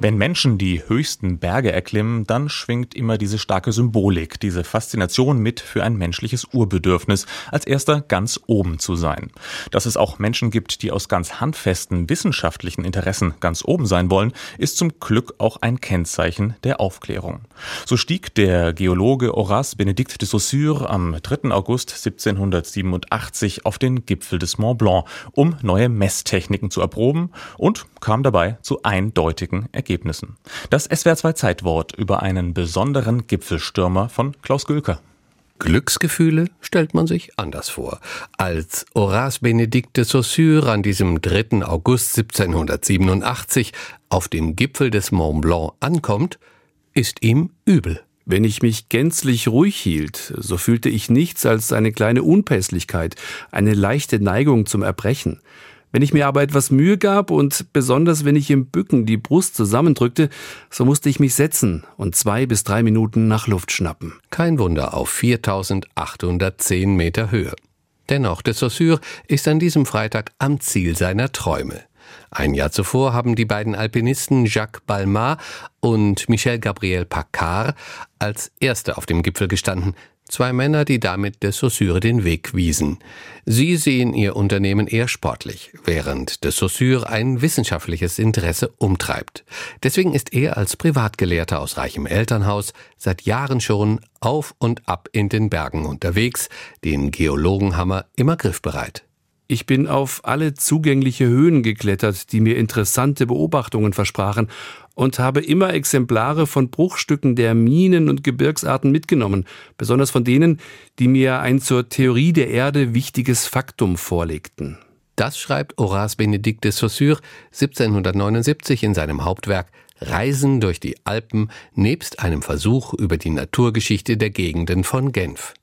Wenn Menschen die höchsten Berge erklimmen, dann schwingt immer diese starke Symbolik, diese Faszination mit für ein menschliches Urbedürfnis, als erster ganz oben zu sein. Dass es auch Menschen gibt, die aus ganz handfesten wissenschaftlichen Interessen ganz oben sein wollen, ist zum Glück auch ein Kennzeichen der Aufklärung. So stieg der Geologe Horace Benedict de Saussure am 3. August 1787 auf den Gipfel des Mont Blanc, um neue Messtechniken zu erproben und kam dabei zu eindeutigen Ergebnissen. Ergebnissen. Das SWR2 Zeitwort über einen besonderen Gipfelstürmer von Klaus Gülker. Glücksgefühle stellt man sich anders vor. Als Horace Benedict de Saussure an diesem 3. August 1787 auf dem Gipfel des Mont Blanc ankommt, ist ihm übel. Wenn ich mich gänzlich ruhig hielt, so fühlte ich nichts als eine kleine Unpässlichkeit, eine leichte Neigung zum Erbrechen. Wenn ich mir aber etwas Mühe gab und besonders wenn ich im Bücken die Brust zusammendrückte, so musste ich mich setzen und zwei bis drei Minuten nach Luft schnappen. Kein Wunder auf 4810 Meter Höhe. Dennoch, de Saussure ist an diesem Freitag am Ziel seiner Träume. Ein Jahr zuvor haben die beiden Alpinisten Jacques Balmat und Michel Gabriel Paccard als Erste auf dem Gipfel gestanden. Zwei Männer, die damit de Saussure den Weg wiesen. Sie sehen ihr Unternehmen eher sportlich, während de Saussure ein wissenschaftliches Interesse umtreibt. Deswegen ist er als Privatgelehrter aus reichem Elternhaus seit Jahren schon auf und ab in den Bergen unterwegs, den Geologenhammer immer griffbereit. Ich bin auf alle zugängliche Höhen geklettert, die mir interessante Beobachtungen versprachen, und habe immer Exemplare von Bruchstücken der Minen und Gebirgsarten mitgenommen, besonders von denen, die mir ein zur Theorie der Erde wichtiges Faktum vorlegten. Das schreibt Horace Benedict de Saussure 1779 in seinem Hauptwerk Reisen durch die Alpen nebst einem Versuch über die Naturgeschichte der Gegenden von Genf.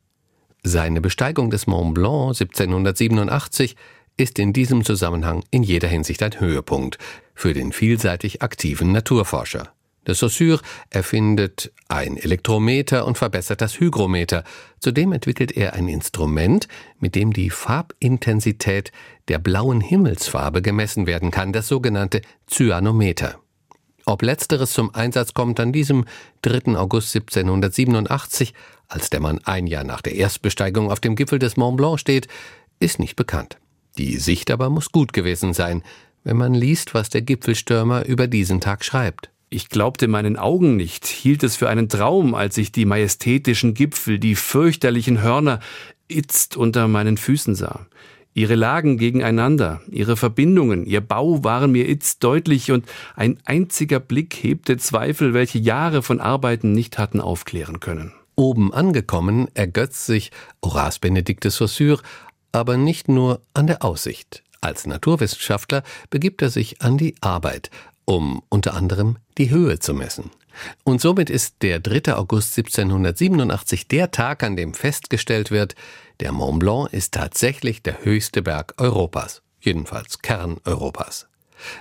Seine Besteigung des Mont Blanc 1787 ist in diesem Zusammenhang in jeder Hinsicht ein Höhepunkt für den vielseitig aktiven Naturforscher. De Saussure erfindet ein Elektrometer und verbessert das Hygrometer. Zudem entwickelt er ein Instrument, mit dem die Farbintensität der blauen Himmelsfarbe gemessen werden kann, das sogenannte Cyanometer. Ob letzteres zum Einsatz kommt an diesem 3. August 1787, als der Mann ein Jahr nach der Erstbesteigung auf dem Gipfel des Mont Blanc steht, ist nicht bekannt. Die Sicht aber muss gut gewesen sein, wenn man liest, was der Gipfelstürmer über diesen Tag schreibt. Ich glaubte meinen Augen nicht, hielt es für einen Traum, als ich die majestätischen Gipfel, die fürchterlichen Hörner itzt unter meinen Füßen sah. Ihre Lagen gegeneinander, ihre Verbindungen, ihr Bau waren mir itzt deutlich und ein einziger Blick hebte Zweifel, welche Jahre von Arbeiten nicht hatten aufklären können. Oben angekommen ergötzt sich Horace Benedict de Saussure aber nicht nur an der Aussicht. Als Naturwissenschaftler begibt er sich an die Arbeit, um unter anderem die Höhe zu messen. Und somit ist der 3. August 1787 der Tag, an dem festgestellt wird, der Mont Blanc ist tatsächlich der höchste Berg Europas, jedenfalls Kern Europas.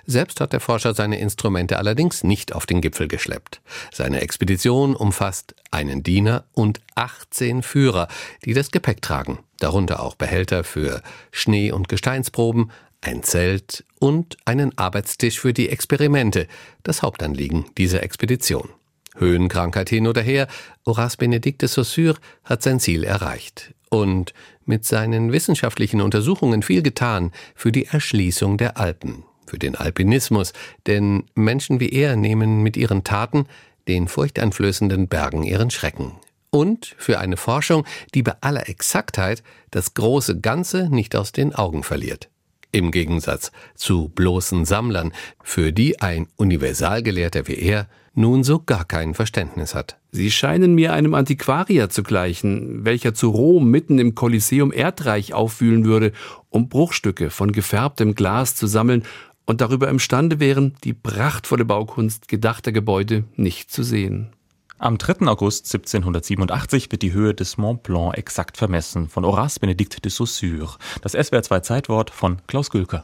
Selbst hat der Forscher seine Instrumente allerdings nicht auf den Gipfel geschleppt. Seine Expedition umfasst einen Diener und 18 Führer, die das Gepäck tragen, darunter auch Behälter für Schnee- und Gesteinsproben, ein Zelt und einen Arbeitstisch für die Experimente, das Hauptanliegen dieser Expedition. Höhenkrankheit hin oder her, Horace Benedict de Saussure hat sein Ziel erreicht und mit seinen wissenschaftlichen Untersuchungen viel getan für die Erschließung der Alpen, für den Alpinismus, denn Menschen wie er nehmen mit ihren Taten den furchteinflößenden Bergen ihren Schrecken. Und für eine Forschung, die bei aller Exaktheit das große Ganze nicht aus den Augen verliert. Im Gegensatz zu bloßen Sammlern, für die ein Universalgelehrter wie er nun so gar kein Verständnis hat. Sie scheinen mir einem Antiquarier zu gleichen, welcher zu Rom mitten im Kolosseum Erdreich aufwühlen würde, um Bruchstücke von gefärbtem Glas zu sammeln und darüber imstande wären, die prachtvolle Baukunst gedachter Gebäude nicht zu sehen. Am 3. August 1787 wird die Höhe des Mont Blanc exakt vermessen von Horace Benedict de Saussure. Das SWR2 Zeitwort von Klaus Gülker.